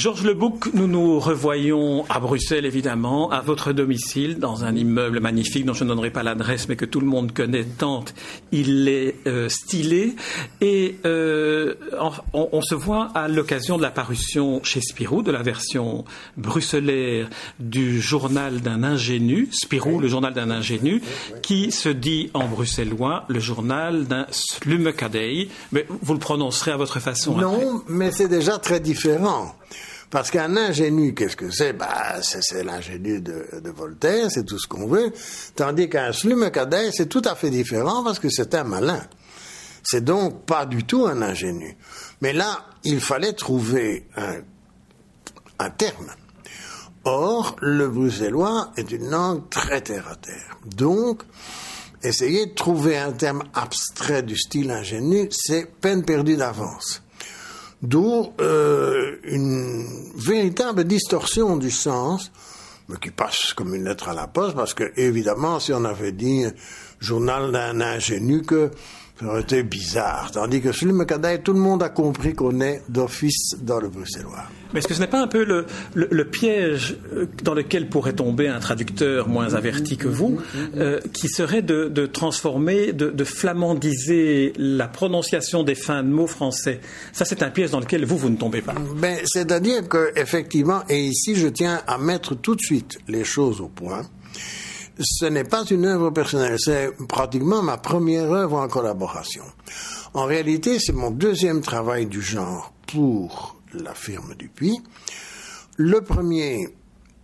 Georges Lebouc, nous nous revoyons à Bruxelles, évidemment, à votre domicile, dans un immeuble magnifique dont je ne donnerai pas l'adresse, mais que tout le monde connaît tant il est euh, stylé. Et euh, on, se voit à l'occasion de la parution chez Spirou de la version bruxellaire du journal d'un ingénu, Spirou, le journal d'un ingénu, qui se dit en bruxellois le journal d'un slumekadei. Mais vous le prononcerez à votre façon. Non, mais c'est déjà très différent. Parce qu'un ingénu, qu'est-ce que c'est? Bah, C'est l'ingénu de, Voltaire, c'est tout ce qu'on veut. Tandis qu'un slumecadais, c'est tout à fait différent parce que c'est un malin. C'est donc pas du tout un ingénu. Mais là, il fallait trouver un, un terme. Or, le bruxellois est une langue très terre à terre. Donc, essayer de trouver un terme abstrait du style ingénu, c'est peine perdue d'avance. D'où euh, une véritable distorsion du sens, mais qui passe comme une lettre à la poste, parce que évidemment, si on avait dit journal d'un ingénu que ça aurait été bizarre. Tandis que sur le Macadais, tout le monde a compris qu'on est d'office dans le bruxellois. Mais est-ce que ce n'est pas un peu le, le, piège euh, dans lequel pourrait tomber un traducteur moins averti que vous, euh, qui serait de, de transformer, de, de, flamandiser la prononciation des fins de mots français? Ça, c'est un piège dans lequel vous, vous ne tombez pas. Ben, C'est-à-dire que, effectivement, et ici, je tiens à mettre tout de suite les choses au point ce n'est pas une œuvre personnelle, c'est pratiquement ma première œuvre en collaboration. En réalité, c'est mon deuxième travail du genre pour la firme Dupuis. Le premier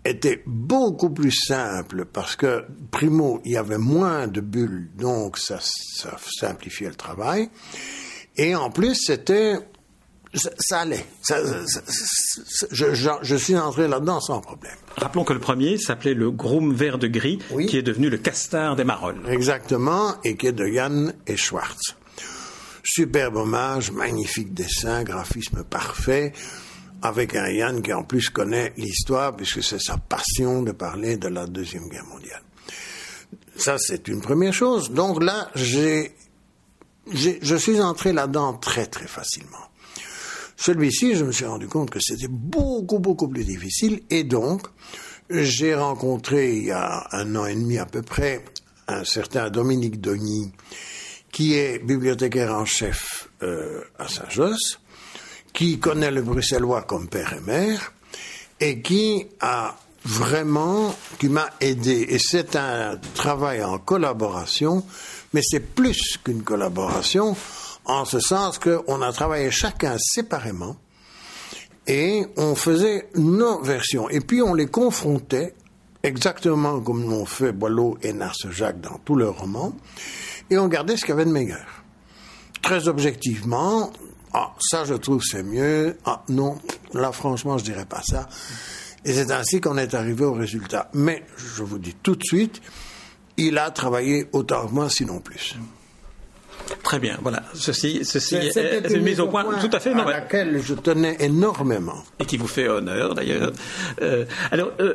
était beaucoup plus simple parce que, primo, il y avait moins de bulles, donc ça, ça simplifiait le travail. Et en plus, c'était ça, allait. je, suis entré là-dedans sans problème. Rappelons que le premier s'appelait le Groom vert de gris, qui est devenu le Castard des Marolles. Exactement, et qui est de Yann et Schwartz. Superbe hommage, magnifique dessin, graphisme parfait, avec un Yann qui en plus connaît l'histoire, puisque c'est sa passion de parler de la Deuxième Guerre mondiale. Ça, c'est une première chose. Donc là, j'ai, je suis entré là-dedans très très facilement. Celui-ci, je me suis rendu compte que c'était beaucoup, beaucoup plus difficile et donc, j'ai rencontré il y a un an et demi à peu près un certain Dominique Dogny, qui est bibliothécaire en chef euh, à Saint-Josse, qui connaît le bruxellois comme père et mère, et qui a vraiment, qui m'a aidé. Et c'est un travail en collaboration, mais c'est plus qu'une collaboration en ce sens qu'on a travaillé chacun séparément et on faisait nos versions. Et puis on les confrontait exactement comme l'ont fait Boileau et Narce-Jacques dans tous leurs romans, et on gardait ce qu'il y avait de meilleur. Très objectivement, ah, ça je trouve c'est mieux, ah non, là franchement je dirais pas ça. Et c'est ainsi qu'on est arrivé au résultat. Mais, je vous dis tout de suite, il a travaillé autant que moi, sinon plus. Très bien, voilà. Ceci, ceci est, une mise au point, tout à fait à laquelle je tenais énormément et qui vous fait honneur d'ailleurs. Euh, alors euh,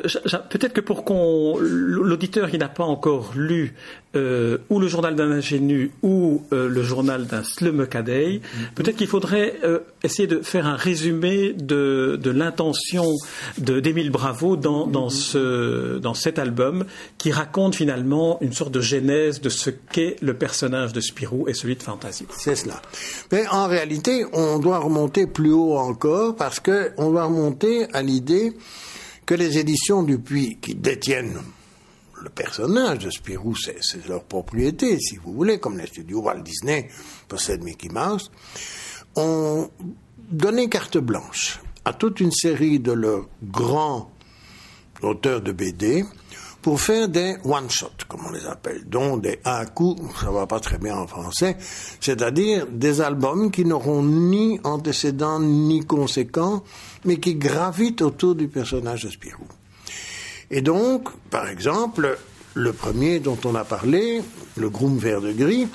peut-être que pour qu'on l'auditeur qui n'a pas encore lu euh, ou le journal d'un ingénu ou le journal d'un slumecadei, mm-hmm. peut-être qu'il faudrait essayer de faire un résumé de, de l'intention d'Émile Bravo dans, dans, ce, dans cet album qui raconte finalement une sorte de genèse de ce qu'est le personnage de Spirou et celui de C'est cela. Mais en réalité, on doit remonter plus haut encore parce qu'on doit remonter à l'idée que les éditions Dupuis, qui détiennent le personnage de Spirou, c'est leur propriété, si vous voulez, comme les studios Walt Disney possèdent Mickey Mouse, ont donné carte blanche à toute une série de leurs grands auteurs de BD pour faire des one-shots, comme on les appelle, dont des un coup, ça va pas très bien en français, c'est-à-dire des albums qui n'auront ni antécédents ni conséquents, mais qui gravitent autour du personnage de Spirou. Et donc, par exemple, le premier dont on a parlé, le groom vert de gris,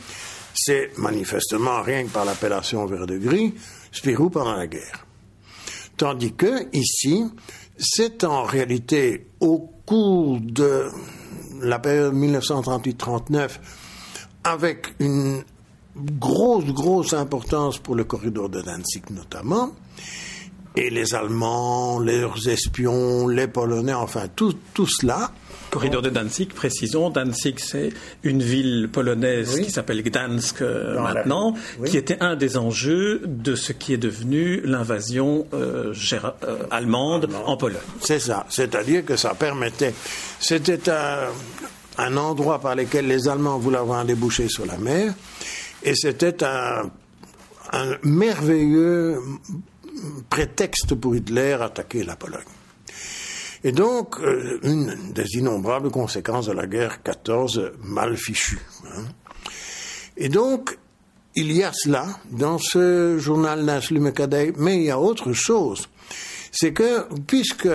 c'est manifestement rien que par l'appellation vert de gris, Spirou pendant la guerre. Tandis que, ici, c'est en réalité au cours de la période 1938-39, avec une grosse, grosse importance pour le corridor de Danzig notamment, et les Allemands, leurs espions, les Polonais, enfin tout, tout cela. Corridor de Danzig, précisons, Danzig c'est une ville polonaise qui s'appelle Gdansk euh, maintenant, qui était un des enjeux de ce qui est devenu l'invasion euh, euh, allemande. en Pologne. C'est ça, c'est-à-dire que ça permettait, c'était un, un endroit par lequel les Allemands voulaient avoir un débouché sur la mer, et c'était un, un merveilleux prétexte pour Hitler attaquer la Pologne. Et donc, euh, une des innombrables conséquences de la guerre 14 mal fichue. Hein. Et donc, il y a cela dans ce journal Nasli Mekadei, mais il y a autre chose. C'est que, puisque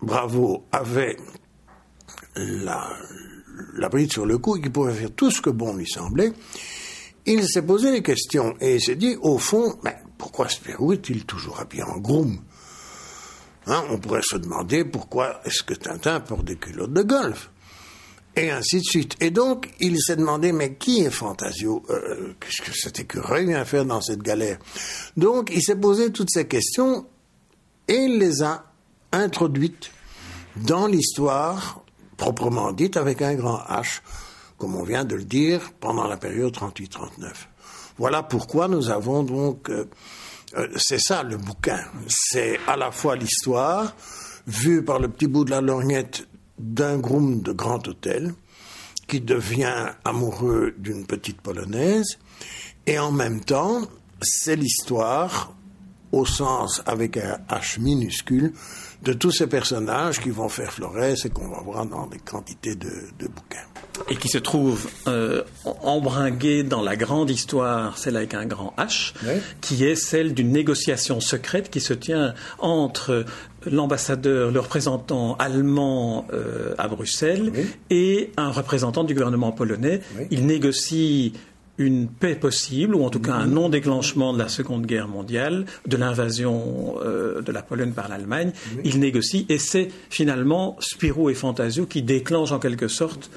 Bravo avait la, bride sur le cou, qu'il pouvait faire tout ce que bon lui semblait, il s'est posé des questions et il s'est dit, au fond, pourquoi Spirou est-il toujours habillé en groom? Hein, On pourrait se demander pourquoi est-ce que Tintin porte des culottes de golf et ainsi de suite. Et donc, il s'est demandé, mais qui est Fantasio euh, Qu'est-ce que cet écureuil vient faire dans cette galère? Donc, il s'est posé toutes ces questions et il les a introduites dans l'histoire proprement dite avec un grand H, comme on vient de le dire, pendant la période 38-39. Voilà pourquoi nous avons donc... Euh, c'est ça le bouquin. C'est à la fois l'histoire, vue par le petit bout de la lorgnette d'un groom de grand hôtel, qui devient amoureux d'une petite polonaise, et en même temps, c'est l'histoire, au sens avec un H minuscule, de tous ces personnages qui vont faire Flores et qu'on va voir dans des quantités de, bouquins. Et qui se trouvent euh, embringués dans la grande histoire, celle avec un grand H, qui est celle d'une négociation secrète qui se tient entre l'ambassadeur, le représentant allemand euh, à Bruxelles et un représentant du gouvernement polonais. Ils négocient une paix possible, ou en tout cas un non-déclenchement de la Seconde Guerre mondiale, de l'invasion euh, de la Pologne par l'Allemagne. Il négocie et c'est finalement Spirou et Fantasio qui déclenchent en quelque sorte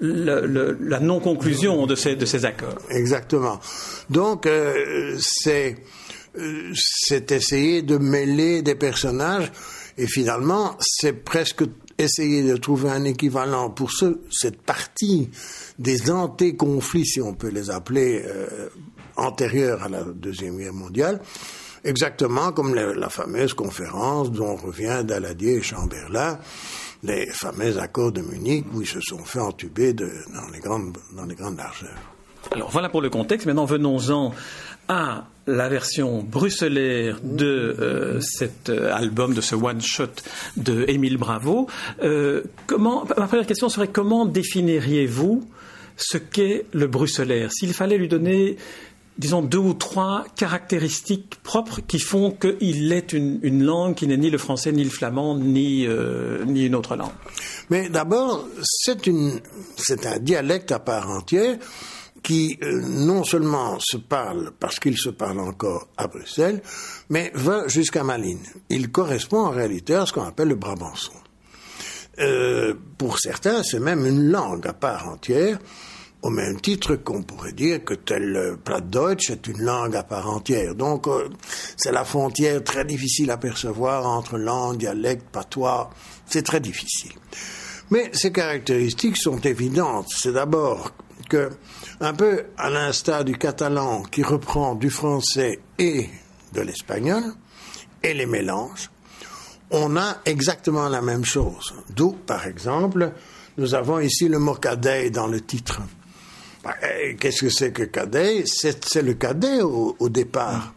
la non-conclusion de ces, de ces accords. Exactement. Donc, euh, c'est euh, c'est essayer de mêler des personnages et finalement, c'est presque essayer de trouver un équivalent pour ce, cette partie des anté-conflits, si on peut les appeler, euh, antérieurs à la Deuxième Guerre mondiale, exactement comme la, fameuse conférence dont revient Daladier et Chamberlain, les fameux accords de Munich où ils se sont fait entuber dans, les grandes, dans les grandes largeurs. Alors voilà pour le contexte. Maintenant venons-en à la version bruxellaire de euh, cet euh, album, de ce one-shot de Émile Bravo. Euh, comment, ma première question serait comment définiriez-vous ce qu'est le bruxellaire S'il fallait lui donner disons, deux ou trois caractéristiques propres qui font qu'il est une, langue qui n'est ni le français, ni le flamand, ni, ni une autre langue Mais d'abord, c'est un dialecte à part entière qui euh, non seulement se parle parce qu'il se parle encore à Bruxelles, mais va jusqu'à Malines. Il correspond en réalité à ce qu'on appelle le Brabançon. Euh, pour certains, c'est même une langue à part entière, au même titre qu'on pourrait dire que tel Plattdeutsch est une langue à part entière. Donc, euh, c'est la frontière très difficile à percevoir entre langue, dialecte, patois. C'est très difficile. Mais ces caractéristiques sont évidentes. C'est d'abord que un peu à l'instar du catalan qui reprend du français et de l'espagnol et les mélange, on a exactement la même chose. D'où, par exemple, nous avons ici le mot cadet dans le titre. Bah, eh, qu'est-ce que c'est que cadet? C'est, le cadet au, départ.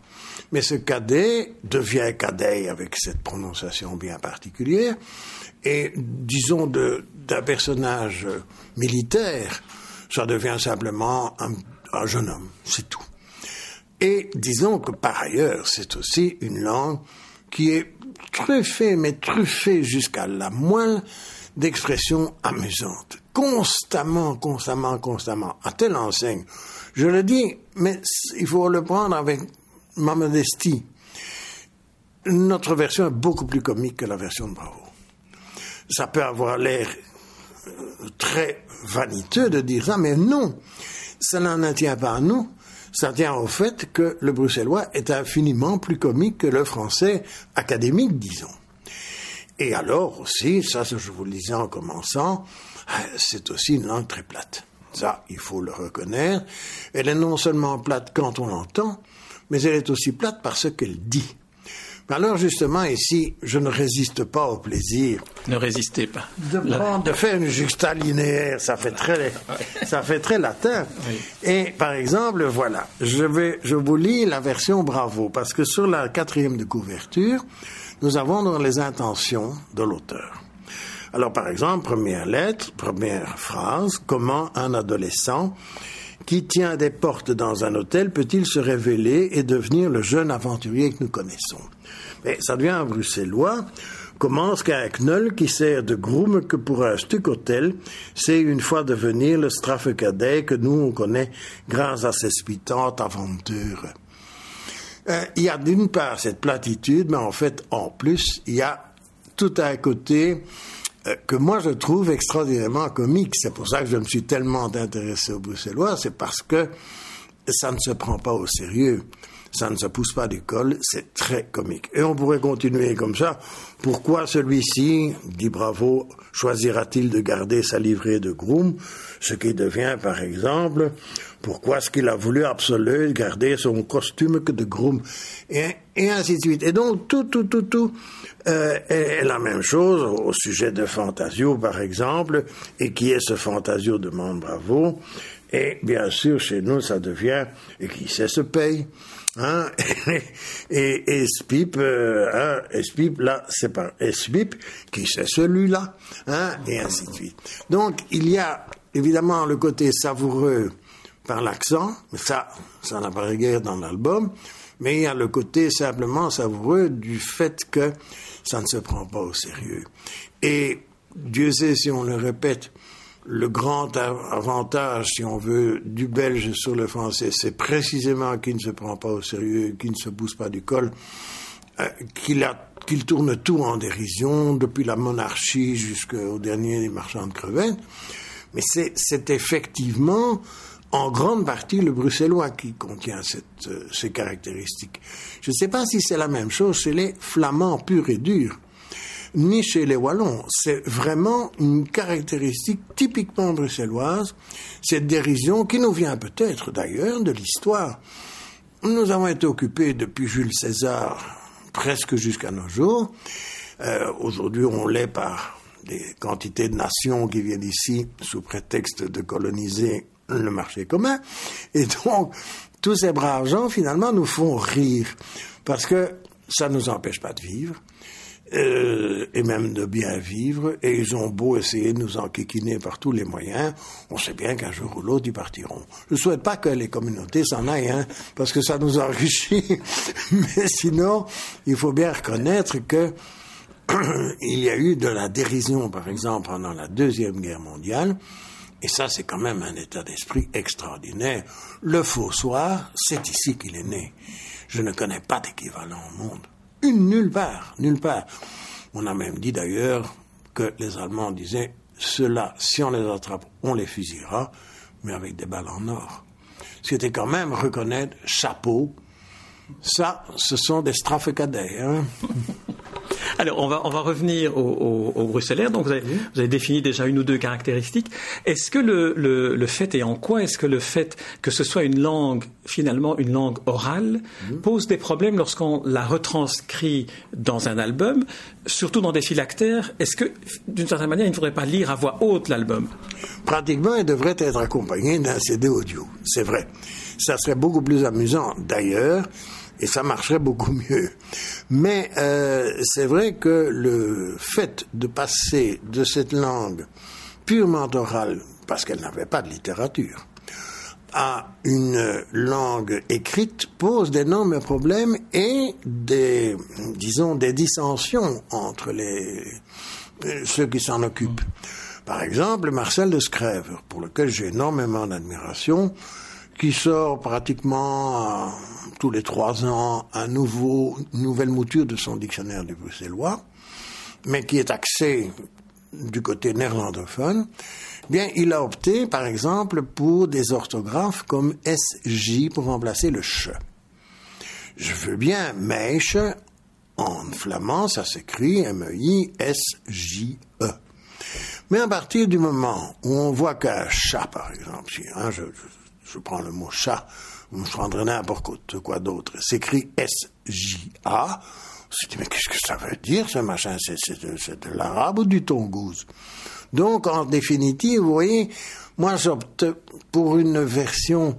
Mais ce cadet devient cadet avec cette prononciation bien particulière. Et disons d'un personnage militaire ça devient simplement un, jeune homme, c'est tout. Et disons que par ailleurs, c'est aussi une langue qui est truffée, mais truffée jusqu'à la moelle d'expressions amusantes. Constamment, constamment, constamment, à telle enseigne. Je le dis, mais il faut le prendre avec ma modestie. Notre version est beaucoup plus comique que la version de Bravo. Ça peut avoir l'air très vaniteux de dire ça, mais non, cela ne tient pas à nous, ça tient au fait que le bruxellois est infiniment plus comique que le français académique, disons. Et alors aussi, ça je vous le disais en commençant, c'est aussi une langue très plate. Ça, il faut le reconnaître. Elle est non seulement plate quand on l'entend, mais elle est aussi plate par ce qu'elle dit. Alors justement, ici, je ne résiste pas au plaisir. Ne résistez pas. De, de faire une juxtalinéaire, ça fait très, ça fait très latin. Et par exemple, voilà, je vais, je vous lis la version Bravo, parce que sur la quatrième de couverture, nous avons dans les intentions de l'auteur. Alors par exemple, première lettre, première phrase, comment un adolescent qui tient des portes dans un hôtel peut-il se révéler et devenir le jeune aventurier que nous connaissons? Mais ça devient un bruxellois, commence qu'un knoll qui sert de groom que pour un stuc hôtel, c'est une fois devenir le cadet que nous on connaît grâce à ces spitantes aventures? Euh, il y a d'une part cette platitude, mais en fait, en plus, il y a tout un côté que moi je trouve extraordinairement comique. C'est pour ça que je me suis tellement intéressé au bruxellois, c'est parce que ça ne se prend pas au sérieux ça ne se pousse pas du col, c'est très comique. Et on pourrait continuer comme ça. Pourquoi celui-ci, dit Bravo, choisira-t-il de garder sa livrée de groom, ce qui devient par exemple, pourquoi est-ce qu'il a voulu absolument garder son costume que de groom, et, ainsi de suite. Et donc tout, tout, tout, tout euh, est la même chose au sujet de Fantasio, par exemple, et qui est ce Fantasio demande Bravo. Et bien sûr, chez nous, ça devient, et qui sait se paye. Hein? Et, et SPIP, euh, hein, SPIP, là, c'est pas SPIP, qui c'est celui-là, hein, et ainsi de suite. Donc, il y a évidemment le côté savoureux par l'accent, ça, ça n'a pas guère dans l'album, mais il y a le côté simplement savoureux du fait que ça ne se prend pas au sérieux. Et Dieu sait si on le répète, le grand avantage, si on veut, du belge sur le français, c'est précisément qu'il ne se prend pas au sérieux, qu'il ne se pousse pas du col, euh, qu'il tourne tout en dérision, depuis la monarchie jusqu'au dernier des marchands de crevettes. Mais c'est effectivement en grande partie le bruxellois qui contient cette, euh, ces caractéristiques. Je ne sais pas si c'est la même chose chez les flamands purs et durs ni chez les Wallons. C'est vraiment une caractéristique typiquement bruxelloise, cette dérision qui nous vient peut-être d'ailleurs de l'histoire. Nous avons été occupés depuis Jules César presque jusqu'à nos jours. Euh, aujourd'hui, on l'est par des quantités de nations qui viennent ici sous prétexte de coloniser le marché commun. Et donc, tous ces braves gens, finalement, nous font rire. Parce que ça ne nous empêche pas de vivre. Euh, et même de bien vivre, et ils ont beau essayer de nous enquiquiner par tous les moyens, on sait bien qu'un jour ou l'autre, ils partiront. Je ne souhaite pas que les communautés s'en aillent, hein, parce que ça nous enrichit, mais sinon, il faut bien reconnaître que il y a eu de la dérision, par exemple, pendant la Deuxième Guerre mondiale, et ça, c'est quand même un état d'esprit extraordinaire. Le faux soir, c'est ici qu'il est né. Je ne connais pas d'équivalent au monde nulle part, nulle part. On a même dit d'ailleurs que les Allemands disaient cela, si on les attrape, on les fusillera, mais avec des balles en or. C'était quand même reconnaître chapeau. Ça, ce sont des strafecadets. Hein Alors, on va, on va revenir au, au, bruxellaire. Donc, vous avez, vous avez, défini déjà une ou deux caractéristiques. Est-ce que le, le, le, fait, et en quoi? Est-ce que le fait que ce soit une langue, finalement, une langue orale, pose des problèmes lorsqu'on la retranscrit dans un album, surtout dans des phylactères Est-ce que, d'une certaine manière, il ne faudrait pas lire à voix haute l'album? Pratiquement, il devrait être accompagné d'un CD audio. C'est vrai. Ça serait beaucoup plus amusant. D'ailleurs, et ça marcherait beaucoup mieux. Mais euh, c'est vrai que le fait de passer de cette langue purement orale, parce qu'elle n'avait pas de littérature, à une langue écrite pose d'énormes problèmes et des, disons, des dissensions entre les, ceux qui s'en occupent. Par exemple, Marcel de Scrève, pour lequel j'ai énormément d'admiration, qui sort pratiquement tous les trois ans un nouveau, une nouvelle mouture de son dictionnaire du bruxellois, mais qui est axé du côté néerlandophone, bien, il a opté, par exemple, pour des orthographes comme SJ pour remplacer le ch. Je veux bien, Meiche, en flamand, ça s'écrit M-E-I-S-J-E. Mais à partir du moment où on voit qu'un chat, par exemple, si, hein, je, prends le mot chat, je prendrais n'importe quoi d'autre, s'écrit S-J-A, on se dit, mais qu'est-ce que ça veut dire, ce machin? C'est de, l'arabe ou du tongouz Donc, en définitive, vous voyez, moi j'opte pour une version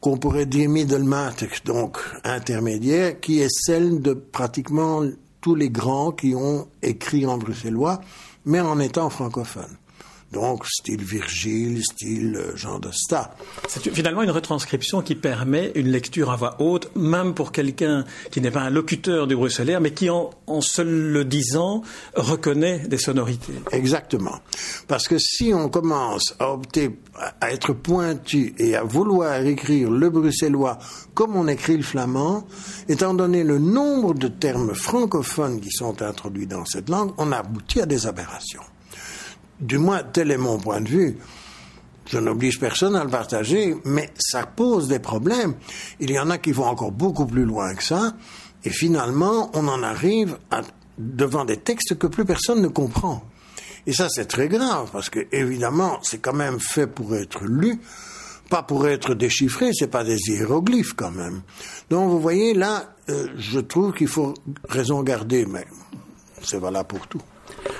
qu'on pourrait dire middelmatig, donc intermédiaire, qui est celle de pratiquement tous les grands qui ont écrit en bruxellois, mais en étant francophones. Donc, style Virgile, style euh, Jean Dosta. C'est finalement une retranscription qui permet une lecture à voix haute, même pour quelqu'un qui n'est pas un locuteur du bruxellaire, mais qui, en, en se le disant, reconnaît des sonorités. Exactement. Parce que si on commence à opter à être pointu et à vouloir écrire le bruxellois comme on écrit le flamand, étant donné le nombre de termes francophones qui sont introduits dans cette langue, on aboutit à des aberrations. Du moins, tel est mon point de vue. Je n'oblige personne à le partager, mais ça pose des problèmes. Il y en a qui vont encore beaucoup plus loin que ça, et finalement, on en arrive devant des textes que plus personne ne comprend. Et ça, c'est très grave, parce que, évidemment, c'est quand même fait pour être lu, pas pour être déchiffré, c'est pas des hiéroglyphes quand même. Donc, vous voyez, là, euh, je trouve qu'il faut raison garder, mais c'est valable pour tout.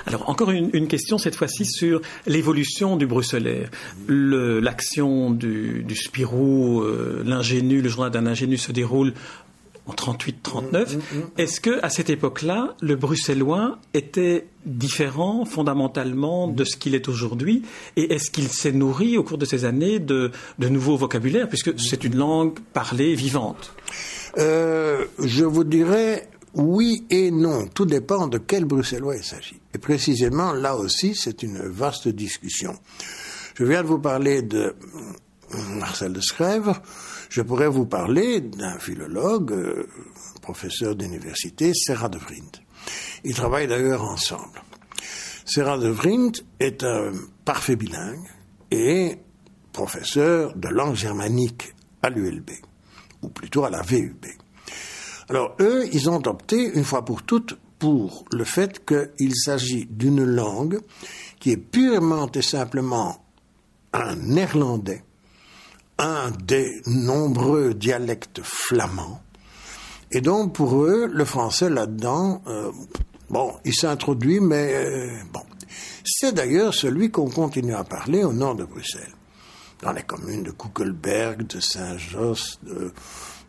Alors encore une, question cette fois-ci sur l'évolution du bruxellaire. L'action du, Spirou, euh, l'ingénu, le journal d'un ingénu se déroule en 38-39. Mm, mm, mm. Est-ce que à cette époque-là, le bruxellois était différent fondamentalement de ce qu'il est aujourd'hui? Et est-ce qu'il s'est nourri au cours de ces années de, nouveaux vocabulaires, puisque c'est une langue parlée vivante? Euh, Je vous dirais oui et non, tout dépend de quel bruxellois il s'agit. Et précisément, là aussi, c'est une vaste discussion. Je viens de vous parler de Marcel de Schrèvre, je pourrais vous parler d'un philologue, euh, professeur d'université, Serra de Vriend. Ils travaillent d'ailleurs ensemble. Serra de Vriend est un parfait bilingue et professeur de langue germanique à l'ULB, ou plutôt à la VUB. Alors eux, ils ont opté une fois pour toutes pour le fait qu'il s'agit d'une langue qui est purement et simplement un néerlandais, un des nombreux dialectes flamands. Et donc pour eux, le français là-dedans, euh, bon, il s'introduit, mais euh, bon. C'est d'ailleurs celui qu'on continue à parler au nord de Bruxelles, dans les communes de Kuckelberg, de Saint-Josse, de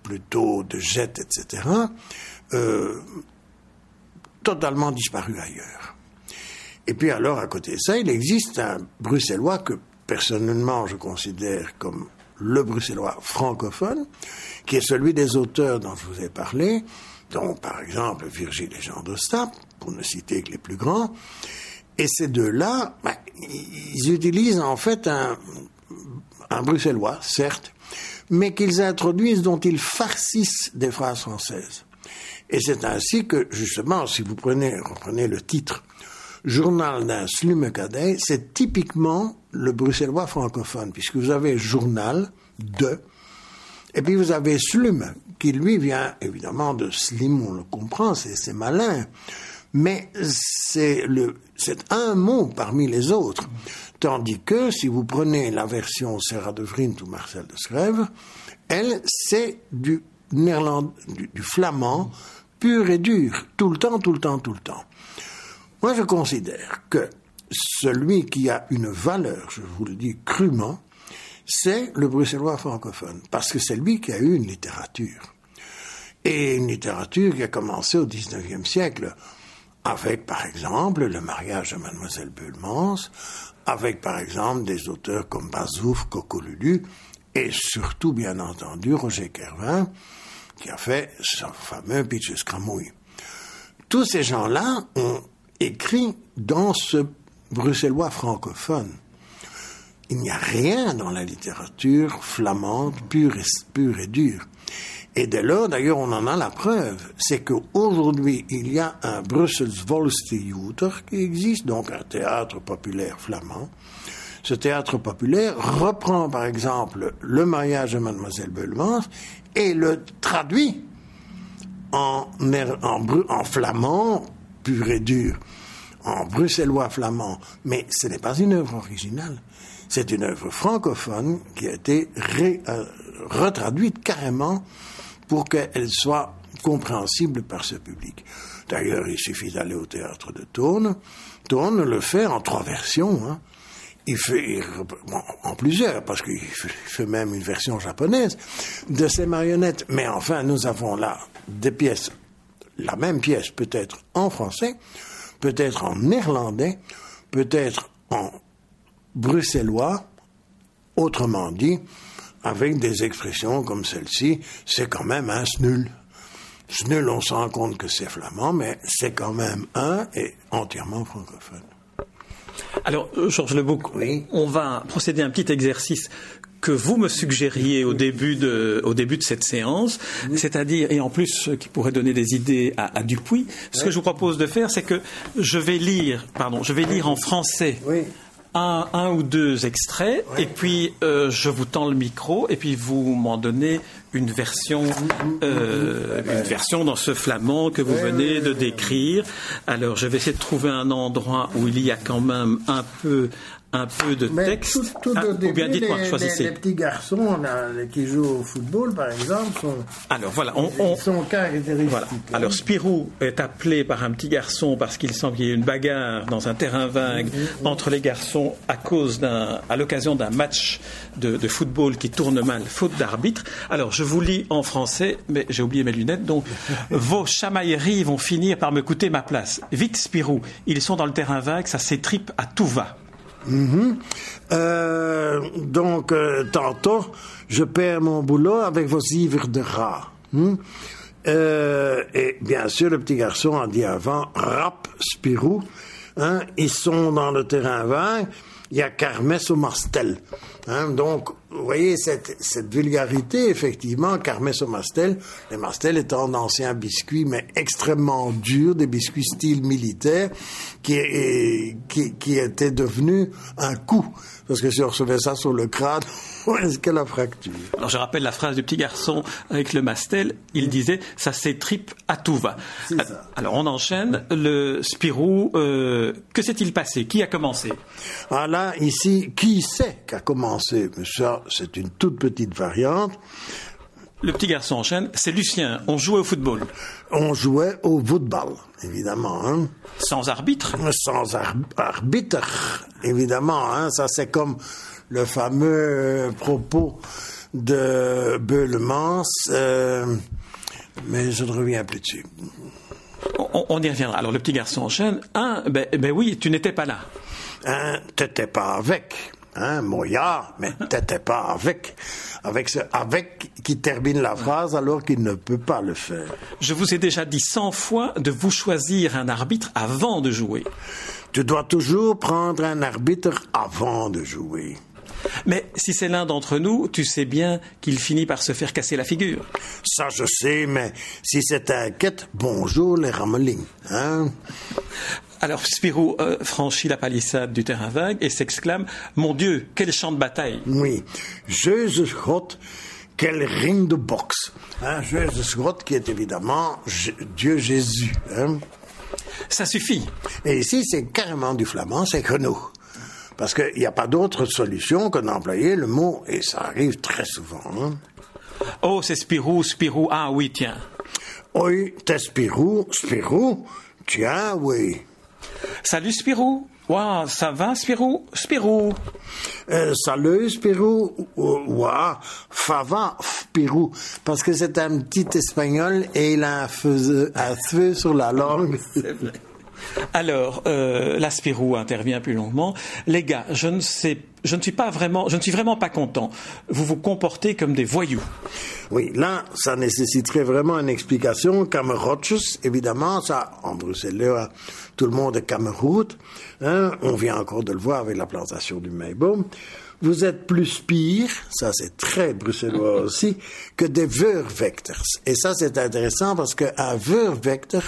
plutôt de jet, etc., euh, totalement disparu ailleurs. Et puis alors, à côté de ça, il existe un bruxellois que personnellement je considère comme le bruxellois francophone, qui est celui des auteurs dont je vous ai parlé, dont par exemple Virgile et Jean d'Ostap, pour ne citer que les plus grands. Et ces deux-là, ben, ils utilisent en fait un, un bruxellois, certes, mais qu'ils introduisent, dont ils farcissent des phrases françaises. Et c'est ainsi que, justement, si vous prenez, reprenez le titre, Journal d'un slume cadet, c'est typiquement le bruxellois francophone, puisque vous avez journal de, et puis vous avez slume, qui lui vient évidemment de slim, on le comprend, c'est malin, mais c'est un mot parmi les autres. Tandis que si vous prenez la version Serra de Vrint ou Marcel de Schrève, elle, c'est du néerlandais, du, flamand pur et dur, tout le temps, tout le temps, tout le temps. Moi, je considère que celui qui a une valeur, je vous le dis crûment, c'est le bruxellois francophone, parce que c'est lui qui a eu une littérature. Et une littérature qui a commencé au XIXe siècle, avec par exemple le mariage de Mademoiselle Bulmans, avec par exemple des auteurs comme Bazouf, Cocolulu, et surtout bien entendu Roger Kervin, qui a fait son fameux Pitches Cramouille. Tous ces gens-là ont écrit dans ce bruxellois francophone. Il n'y a rien dans la littérature flamande pure et dure. Et dès lors, d'ailleurs, on en a la preuve, c'est qu'aujourd'hui, il y a un Brussels Volkstheater qui existe, donc un théâtre populaire flamand. Ce théâtre populaire reprend, par exemple, le mariage de Mademoiselle Bellemans et le traduit en, en, en flamand pur et dur, en bruxellois flamand. Mais ce n'est pas une œuvre originale. C'est une œuvre francophone qui a été euh, retraduite carrément pour qu'elle soit compréhensible par ce public. D'ailleurs, il suffit d'aller au théâtre de Thône. Thône le fait en trois versions. Hein. Il fait en plusieurs, parce qu'il fait même une version japonaise de ces marionnettes. Mais enfin, nous avons là des pièces, la même pièce peut-être en français, peut-être en néerlandais, peut-être en bruxellois, autrement dit, avec des expressions comme celle-ci, c'est quand même un snul. Snul, on se rend compte que c'est flamand, mais c'est quand même un et entièrement francophone. Alors, euh, Georges Lebouc, on va procéder à un petit exercice que vous me suggériez au début de, au début de cette séance, c'est-à-dire, et en plus qui pourrait donner des idées à, Dupuis, ce que je vous propose de faire, c'est que je vais lire, pardon, je vais lire en français. Un, ou deux extraits, et puis euh, je vous tends le micro, et puis vous m'en donnez une version, euh, une version dans ce flamand que vous venez de décrire. Alors, je vais essayer de trouver un endroit où il y a quand même un peu un peu de texte. Tout, ah, ou bien dites-moi, choisissez. Les, petits garçons qui jouent au football, par exemple, sont, Alors, voilà, on, sont caractéristiques. Voilà. Hein. Alors, Spirou est appelé par un petit garçon parce qu'il semble qu'il y ait une bagarre dans un terrain vague mm-hmm. entre les garçons à cause d'un, à l'occasion d'un match de, de, football qui tourne mal, faute d'arbitre. Alors, je vous lis en français, mais j'ai oublié mes lunettes, donc, vos chamailleries vont finir par me coûter ma place. Vite, Spirou, ils sont dans le terrain vague, ça s'étripe à tout va. Mhm. Euh, donc, euh, tantôt, je perds mon boulot avec vos ivres de rats. Hmm? Euh, et bien sûr, le petit garçon a dit avant, rap, Spirou. Hein, ils sont dans le terrain vague il y a Carmès au Mastel. Hein, donc, vous voyez cette, cette vulgarité, effectivement, Carmès au Mastel, les Mastel étant d'anciens biscuits, mais extrêmement durs, des biscuits style militaire, qui, qui, qui étaient devenus un coup. Parce que si on recevait ça sur le crâne, où est-ce que la fracture Alors je rappelle la phrase du petit garçon avec le mastel, il disait « ça s'étripe à tout va ». Alors on enchaîne, le Spirou, euh, que s'est-il passé? Qui a commencé? Ah là, ici, qui sait qu'a commencé? Mais ça, c'est une toute petite variante. Le petit garçon enchaîne, c'est Lucien, on jouait au football. On jouait au football, évidemment. Hein. Sans arbitre? Sans arbitre, évidemment. Hein. Ça, c'est comme le fameux propos de Beulemans, euh, mais je ne reviens plus dessus. On, y reviendra. Alors le petit garçon enchaîne. Un, ben, ben oui, tu n'étais pas là. Un, t'étais pas avec. Hein, Moya, mais t'étais pas avec. Avec ce avec qui termine la phrase alors qu'il ne peut pas le faire. Je vous ai déjà dit cent fois de vous choisir un arbitre avant de jouer. Tu dois toujours prendre un arbitre avant de jouer. Mais si c'est l'un d'entre nous, tu sais bien qu'il finit par se faire casser la figure. Ça, je sais, mais si c'est un quête, bonjour les ramelings, hein alors Spirou euh, franchit la palissade du terrain vague et s'exclame Mon Dieu, quel champ de bataille Oui, Jésus God, quel ring de boxe hein, Jésus God qui est évidemment Dieu Jésus. Hein Ça suffit. Et ici, c'est carrément du flamand, c'est nous. Parce qu'il n'y a pas d'autre solution que d'employer le mot, et ça arrive très souvent. Hein. Oh, c'est Spirou, Spirou, ah oui, tiens. Oui, t'es Spirou, Spirou, tiens, oui. Salut Spirou. Wow, ça va Spirou? Spirou. Euh, salut Spirou. Wow, ça va Spirou. Parce que c'est un petit espagnol et il a un feu, un feu sur la langue. C'est vrai. Alors, euh, l'Aspirou intervient plus longuement. Les gars, je ne sais je ne suis pas vraiment, je ne suis vraiment pas content. Vous vous comportez comme des voyous. Oui, là, ça nécessiterait vraiment une explication. Cameroches, évidemment, ça, en Bruxelles, tout le monde est Cameroute. Hein, on vient encore de le voir avec la plantation du Meiboom. Vous êtes plus pire, ça c'est très bruxellois aussi, que des Wurvectors. Et ça c'est intéressant parce qu'un Wurvector,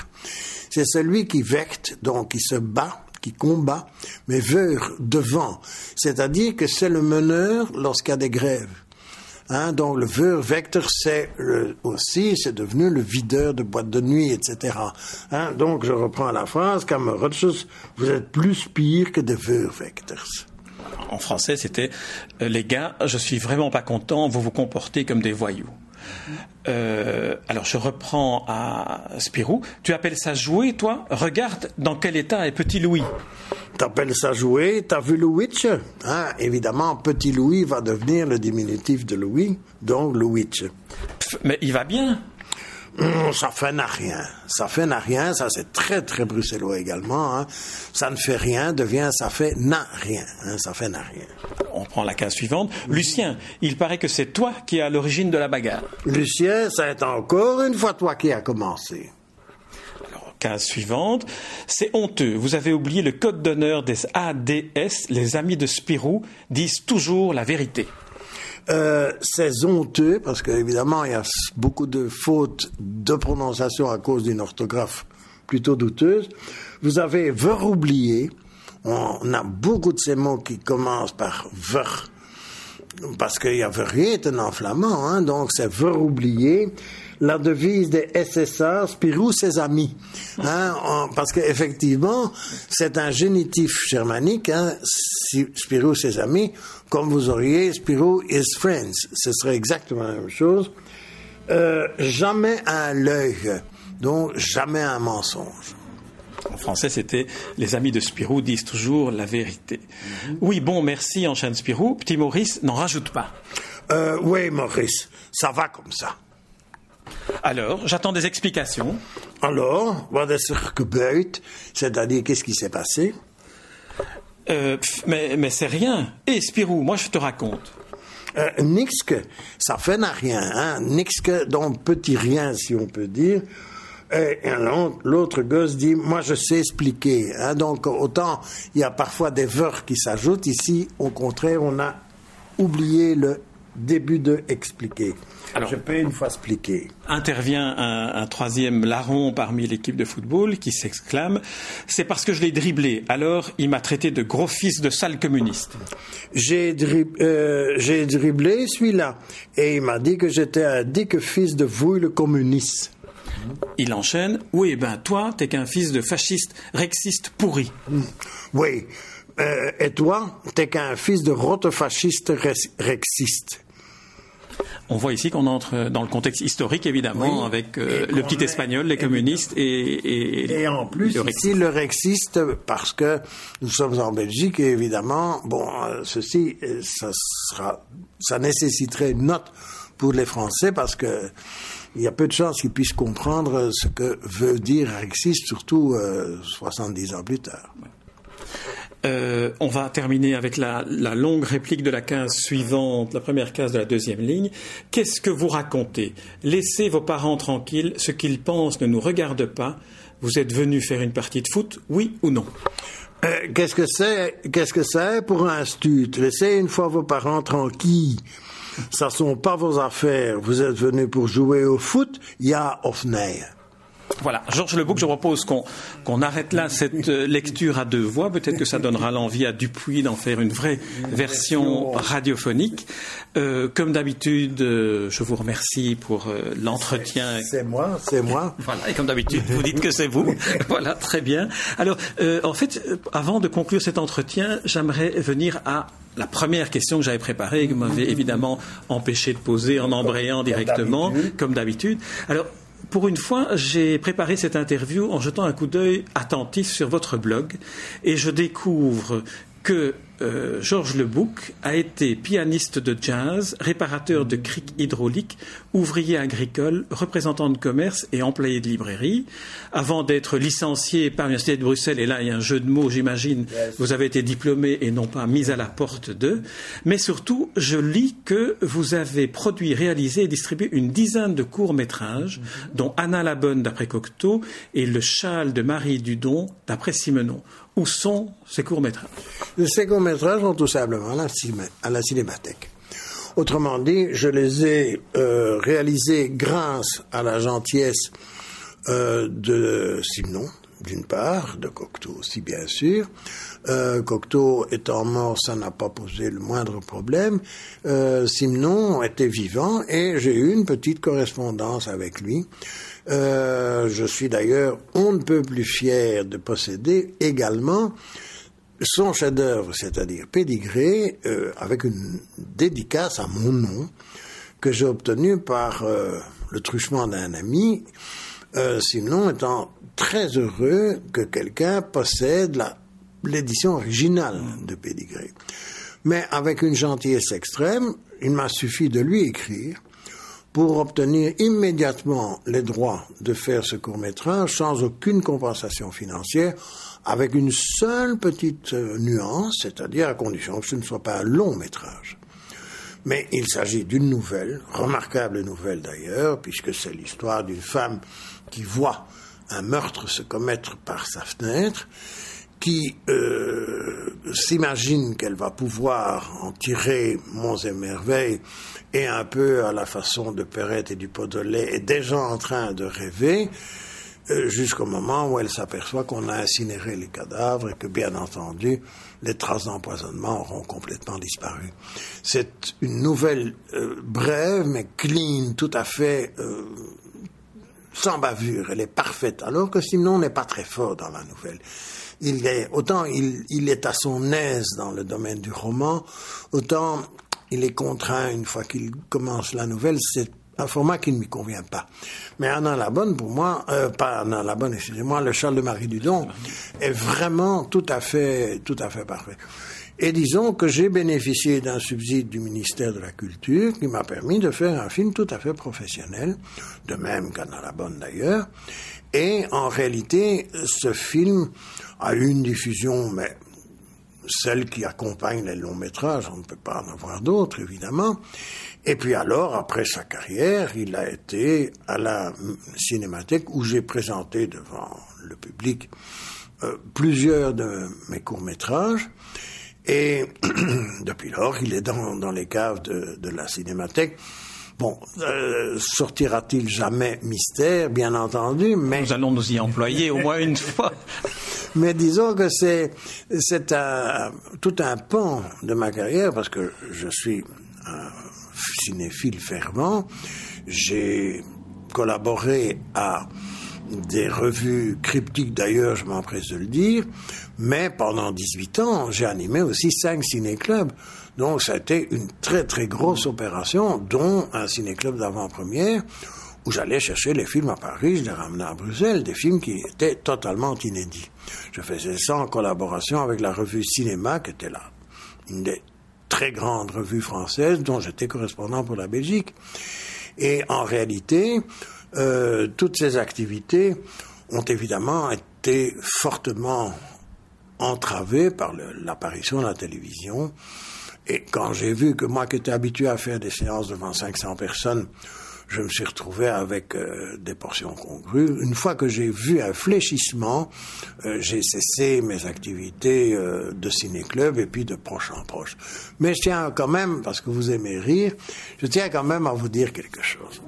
c'est celui qui vecte, donc qui se bat, qui combat, mais Weur devant. C'est-à-dire que c'est le meneur lorsqu'il y a des grèves. Hein, donc le Wurvector, c'est aussi, c'est devenu le videur de boîtes de nuit, etc. Hein, donc je reprends la phrase, Cameroches, vous êtes plus pire que des Wurvectors en français, c'était euh, les gars, je suis vraiment pas content, vous vous comportez comme des voyous. Euh, alors je reprends à Spirou. Tu appelles ça jouer, toi? Regarde dans quel état est Petit Louis. T'appelles ça jouer T'as vu Louis hein Évidemment, Petit Louis va devenir le diminutif de Louis, donc Louis. Mais il va bien. Ça fait n'a rien. Ça fait n'a rien. Ça, c'est très, très bruxellois également. Hein. Ça ne fait rien devient ça fait n'a rien. Hein. Ça fait n'a rien. On prend la case suivante. Lucien, il paraît que c'est toi qui es à l'origine de la bagarre. Lucien, c'est encore une fois toi qui as commencé. Alors, case suivante. C'est honteux. Vous avez oublié le code d'honneur des ADS. Les amis de Spirou disent toujours la vérité. Euh, c'est honteux parce qu'évidemment, il y a beaucoup de fautes de prononciation à cause d'une orthographe plutôt douteuse. Vous avez ver oublié. On a beaucoup de ces mots qui commencent par ver parce qu'il y a verrieten en flamand, hein, donc c'est ver oublié la devise des SSA, Spirou ses amis. Hein, parce qu'effectivement, c'est un génitif germanique, hein, Spirou ses amis, comme vous auriez Spirou his friends. Ce serait exactement la même chose. Euh, jamais un l'œil, donc jamais un mensonge. En français, c'était les amis de Spirou disent toujours la vérité. Mhm. Oui, bon, merci, enchaîne Spirou. Petit Maurice n'en rajoute pas. Euh, oui, Maurice, ça va comme ça. Alors, j'attends des explications. Alors, wat is er gebeurd? C'est-à-dire, qu'est-ce qui s'est passé? Euh, mais, mais c'est rien. Et eh, Spirou, moi je te raconte. Euh, nix que, ça fait n'a rien, hein? Nix que, donc petit rien, si on peut dire. Et l'autre gosse dit, moi je sais expliquer. Hein? Donc autant il y a parfois des vers qui s'ajoutent. Ici, au contraire, on a oublié le début de expliquer. Alors, je peux une fois expliquer. Intervient un, troisième larron parmi l'équipe de football qui s'exclame C'est parce que je l'ai dribblé. Alors, il m'a traité de gros fils de sale communiste. J'ai euh, dribblé celui-là. Et il m'a dit que j'étais un dick fils de vous, le communiste. Il enchaîne Oui, ben toi, t'es qu'un fils de fasciste, rexiste pourri. Oui. Euh, et toi, t'es qu'un fils de rote fasciste rexiste. On voit ici qu'on entre dans le contexte historique, évidemment, avec euh, le petit espagnol, les communistes et, et, en plus le ici le rexiste parce que nous sommes en Belgique et évidemment, bon, euh, ceci, euh, ça sera, ça nécessiterait une note pour les Français parce que il y a peu de chances qu'ils puissent comprendre ce que veut dire rexiste, surtout 70 ans plus tard. Euh, on va terminer avec la, longue réplique de la case suivante, la première case de la deuxième ligne. Qu'est-ce que vous racontez? Laissez vos parents tranquilles, ce qu'ils pensent ne nous regarde pas. Vous êtes venu faire une partie de foot, oui ou non? Euh, Qu'est-ce que c'est Qu'est-ce que c'est pour un stud Laissez une fois vos parents tranquilles. Ça sont pas vos affaires. Vous êtes venu pour jouer au foot, ya of nee. Voilà, Georges Lebouc, je propose qu'on arrête là cette euh, lecture à deux voix. Peut-être que ça donnera l'envie à Dupuis d'en faire une vraie version radiophonique. Euh, comme d'habitude, euh, je vous remercie pour l'entretien. C'est moi, c'est moi. Voilà, et comme d'habitude, vous dites que c'est vous. voilà, très bien. Alors, en fait, avant de conclure cet entretien, j'aimerais venir à la première question que j'avais préparée, que vous m'avez évidemment empêché de poser en embrayant directement, comme d'habitude. Alors, pour une fois, j'ai préparé cette interview en jetant un coup d'œil attentif sur votre blog et je découvre que euh, Georges Lebouc a été pianiste de jazz, réparateur de criques hydrauliques, ouvrier agricole, représentant de commerce et employé de librairie. Avant d'être licencié par l'Université de Bruxelles, et là il y a un jeu de mots, j'imagine, vous avez été diplômé et non pas mis à la porte d'eux. Mais surtout, je lis que vous avez produit, réalisé et distribué une dizaine de courts-métrages, mm-hmm. dont Anna la Bonne d'après Cocteau et Le châle de Marie Dudon d'après Simenon. Où sont ces courts-métrages? Ces courts-métrages sont tout simplement à la, cinémathèque. Autrement dit, je les ai euh, réalisés grâce à la gentillesse euh, de Simenon, d'une part, de Cocteau aussi bien sûr. Euh, Cocteau étant mort, ça n'a pas posé le moindre problème. Simenon était vivant et j'ai eu une petite correspondance avec lui. Je suis d'ailleurs on ne peut plus fier de posséder également son chef-d'œuvre, c'est-à-dire Pédigré, euh, avec une dédicace à mon nom que j'ai obtenu par euh, le truchement d'un ami, Simon étant très heureux que quelqu'un possède l'édition originale de Pédigré. Mais avec une gentillesse extrême, il m'a suffi de lui écrire pour obtenir immédiatement les droits de faire ce court métrage sans aucune compensation financière, avec une seule petite euh, nuance, c'est-à-dire à condition que ce ne soit pas un long métrage. Mais il s'agit d'une nouvelle, remarquable nouvelle d'ailleurs, puisque c'est l'histoire d'une femme qui voit un meurtre se commettre par sa fenêtre, qui euh, s'imagine qu'elle va pouvoir en tirer monts et merveilles, et un peu à la façon de Perrette et du lait, est déjà en train de rêver, jusqu'au moment où elle s'aperçoit qu'on a incinéré les cadavres et que, bien entendu, les traces d'empoisonnement auront complètement disparu. C'est une nouvelle euh, brève, mais clean, tout à fait euh, sans bavure. Elle est parfaite, alors que Simon n'est pas très fort dans la nouvelle. Il est, autant il, il est à son aise dans le domaine du roman, autant il est contraint, une fois qu'il commence la nouvelle, c'est un format qui ne lui convient pas. Mais Anna la Bonne, pour moi, euh, pas Anna la Bonne, excusez-moi, le Charles de Marie Dudon est vraiment tout à fait, tout à fait parfait. Et disons que j'ai bénéficié d'un subside du ministère de la Culture qui m'a permis de faire un film tout à fait professionnel, de même qu'Anna la Bonne d'ailleurs. Et en réalité, ce film a eu une diffusion, mais celle qui accompagne les longs métrages, on ne peut pas en avoir d'autres évidemment. Et puis alors, après sa carrière, il a été à la cinémathèque où j'ai présenté devant le public euh, plusieurs de mes courts métrages. Et depuis lors, il est dans, dans les caves de, de la cinémathèque. Bon, euh, sortira-t-il jamais mystère, bien entendu, mais... Nous allons nous y employer au moins une fois. Mais disons que c'est, c'est un, tout un pan de ma carrière, parce que je suis un cinéphile fervent. J'ai collaboré à des revues cryptiques d'ailleurs, je m'empresse de le dire, mais pendant 18 ans, j'ai animé aussi cinq ciné-clubs. Donc ça a été une très très grosse opération, dont un ciné-club d'avant-première, où j'allais chercher les films à Paris, je les ramenais à Bruxelles, des films qui étaient totalement inédits. Je faisais ça en collaboration avec la revue Cinéma, qui était là, une des très grandes revues françaises, dont j'étais correspondant pour la Belgique. Et en réalité, euh, toutes ces activités ont évidemment été fortement entravées par l'apparition de la télévision. Et quand j'ai vu que moi qui étais habitué à faire des séances devant 500 personnes, je me suis retrouvé avec euh, des portions congrues. Une fois que j'ai vu un fléchissement, euh, j'ai cessé mes activités euh, de ciné-club et puis de proche en proche. Mais je tiens quand même, parce que vous aimez rire, je tiens quand même à vous dire quelque chose.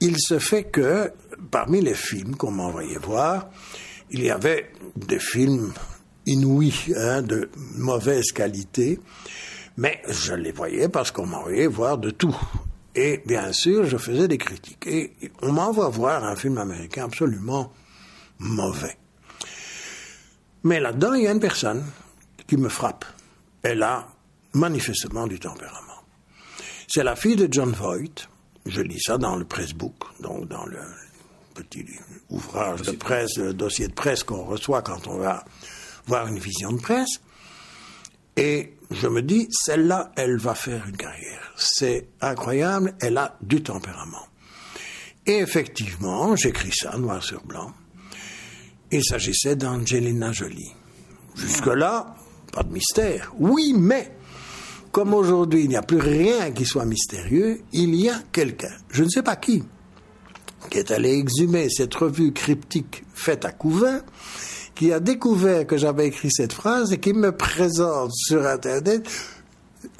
Il se fait que, parmi les films qu'on m'a envoyé voir, il y avait des films inouïs, hein, de mauvaise qualité, mais je les voyais parce qu'on m'envoyait voir de tout. Et bien sûr, je faisais des critiques. Et on m'envoie voir un film américain absolument mauvais. Mais là-dedans, il y a une personne qui me frappe. Elle a manifestement du tempérament. C'est la fille de John Voight. Je lis ça dans le pressbook, donc dans le petit ouvrage de presse, le dossier de presse qu'on reçoit quand on va voir une vision de presse. Et je me dis, celle-là, elle va faire une carrière. C'est incroyable, elle a du tempérament. Et effectivement, j'écris ça noir sur blanc. Il s'agissait d'Angelina Jolie. Jusque-là, pas de mystère. Oui, mais comme aujourd'hui il n'y a plus rien qui soit mystérieux, il y a quelqu'un, je ne sais pas qui, qui est allé exhumer cette revue cryptique faite à Couvain, qui a découvert que j'avais écrit cette phrase et qui me présente sur Internet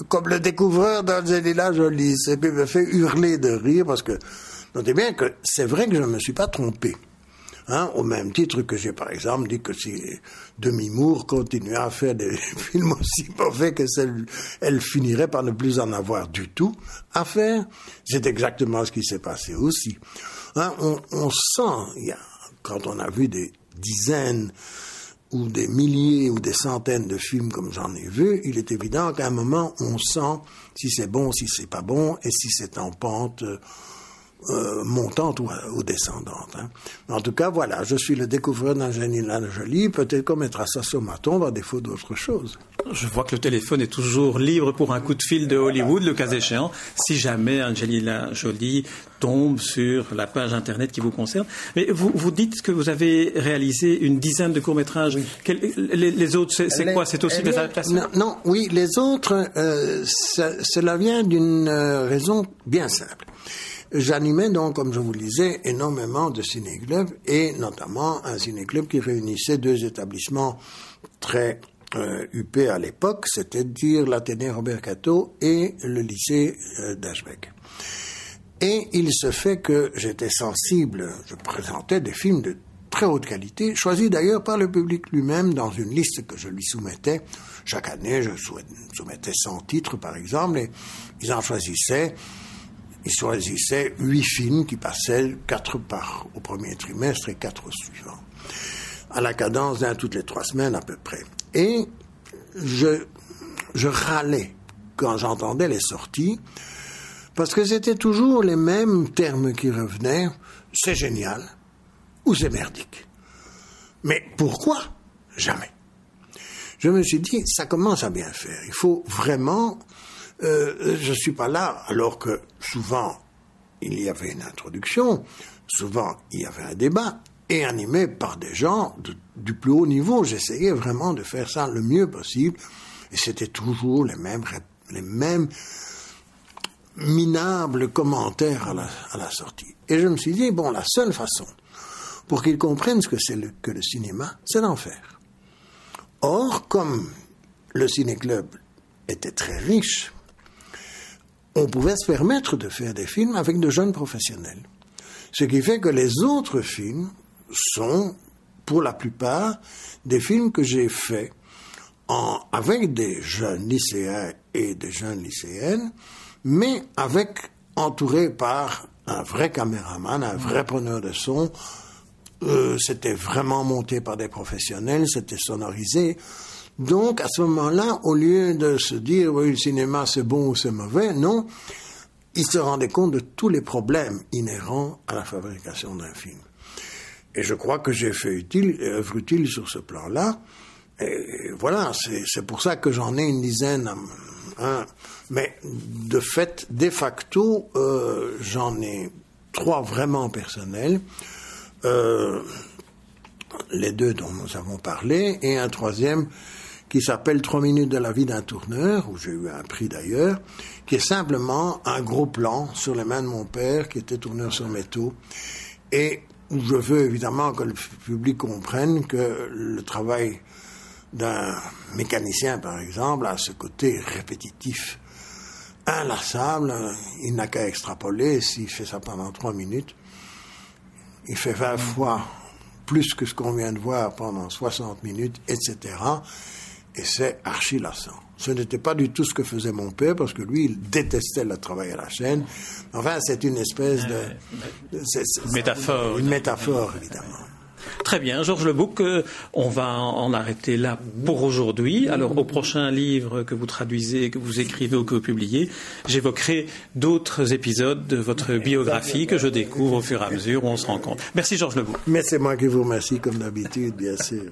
comme le découvreur d'Angelina Jolie. Ce qui me fait hurler de rire parce que, notez bien que c'est vrai que je ne me suis pas trompé. Hein, au même titre que j'ai par exemple dit que si Demi Moore continuait à faire des films aussi mauvais que celle, elle finirait par ne plus en avoir du tout à faire. C'est exactement ce qui s'est passé aussi. Hein, on, sent, quand on a vu des dizaines ou des milliers ou des centaines de films comme j'en ai vu, il est évident qu'à un moment on sent si c'est bon, si c'est pas bon et si c'est en pente. Euh, euh, montante ou, ou descendante. Hein. En tout cas, voilà, je suis le découvreur d'Angelina Jolie. Peut-être qu'on mettra ça sur ma tombe à défaut d'autre chose. Je vois que le téléphone est toujours libre pour un coup de fil de Hollywood, le cas échéant, si jamais Angelina Jolie tombe sur la page internet qui vous concerne. Mais vous, vous dites que vous avez réalisé une dizaine de courts-métrages. Les, les, autres, c'est quoi? C'est aussi des adaptations? Non, non, oui, les autres, euh, ça, cela vient d'une euh, raison bien simple. J'animais donc, comme je vous le disais, énormément de ciné-clubs et notamment un ciné-club qui réunissait deux établissements très euh, huppés à l'époque, c'est-à-dire l'Athénée Robert Cato et le lycée euh, d'Ashbeck. Et il se fait que j'étais sensible, je présentais des films de très haute qualité, choisis d'ailleurs par le public lui-même dans une liste que je lui soumettais. Chaque année, je soumettais 100 titres, par exemple, et ils en choisissaient il choisissait huit films qui passaient quatre par au premier trimestre et quatre au suivant, à la cadence d'un toutes les trois semaines à peu près. Et je, je râlais quand j'entendais les sorties, parce que c'était toujours les mêmes termes qui revenaient, c'est génial ou c'est merdique. Mais pourquoi? Jamais. Je me suis dit, ça commence à bien faire. Il faut vraiment euh, je suis pas là, alors que souvent il y avait une introduction, souvent il y avait un débat, et animé par des gens du plus haut niveau. J'essayais vraiment de faire ça le mieux possible, et c'était toujours les mêmes, les mêmes minables commentaires à la sortie. Et je me suis dit, bon, la seule façon pour qu'ils comprennent ce que c'est que le cinéma, c'est d'en faire. Or, comme le ciné-club était très riche, on pouvait se permettre de faire des films avec de jeunes professionnels. Ce qui fait que les autres films sont, pour la plupart, des films que j'ai faits avec des jeunes lycéens et des jeunes lycéennes, mais avec, entourés par un vrai caméraman, un vrai preneur de son. Euh, c'était vraiment monté par des professionnels, c'était sonorisé. Donc, à ce moment-là, au lieu de se dire, oui, le cinéma c'est bon ou c'est mauvais, non, il se rendait compte de tous les problèmes inhérents à la fabrication d'un film. Et je crois que j'ai fait utile, œuvre utile sur ce plan-là. Et voilà, c'est pour ça que j'en ai une dizaine. Hein. Mais de fait, de facto, euh, j'en ai trois vraiment personnels. Euh, les deux dont nous avons parlé, et un troisième qui s'appelle Trois minutes de la vie d'un tourneur, où j'ai eu un prix d'ailleurs, qui est simplement un gros plan sur les mains de mon père, qui était tourneur sur métaux, et où je veux évidemment que le public comprenne que le travail d'un mécanicien, par exemple, a ce côté répétitif, inlassable, il n'a qu'à extrapoler, s'il fait ça pendant trois minutes, il fait 20 fois plus que ce qu'on vient de voir pendant 60 minutes, etc et c'est archi lassant. Ce n'était pas du tout ce que faisait mon père, parce que lui, il détestait le travail à la chaîne. Enfin, c'est une espèce de... Métaphore. Une métaphore, évidemment. Très bien, Georges Lebouc, euh, on va en arrêter là pour aujourd'hui. Alors, au prochain livre que vous traduisez, que vous écrivez ou que vous publiez, j'évoquerai d'autres épisodes de votre biographie que je découvre au fur et à mesure où on se rencontre. Merci, Georges Lebouc. Mais c'est moi qui vous remercie, comme d'habitude, bien sûr.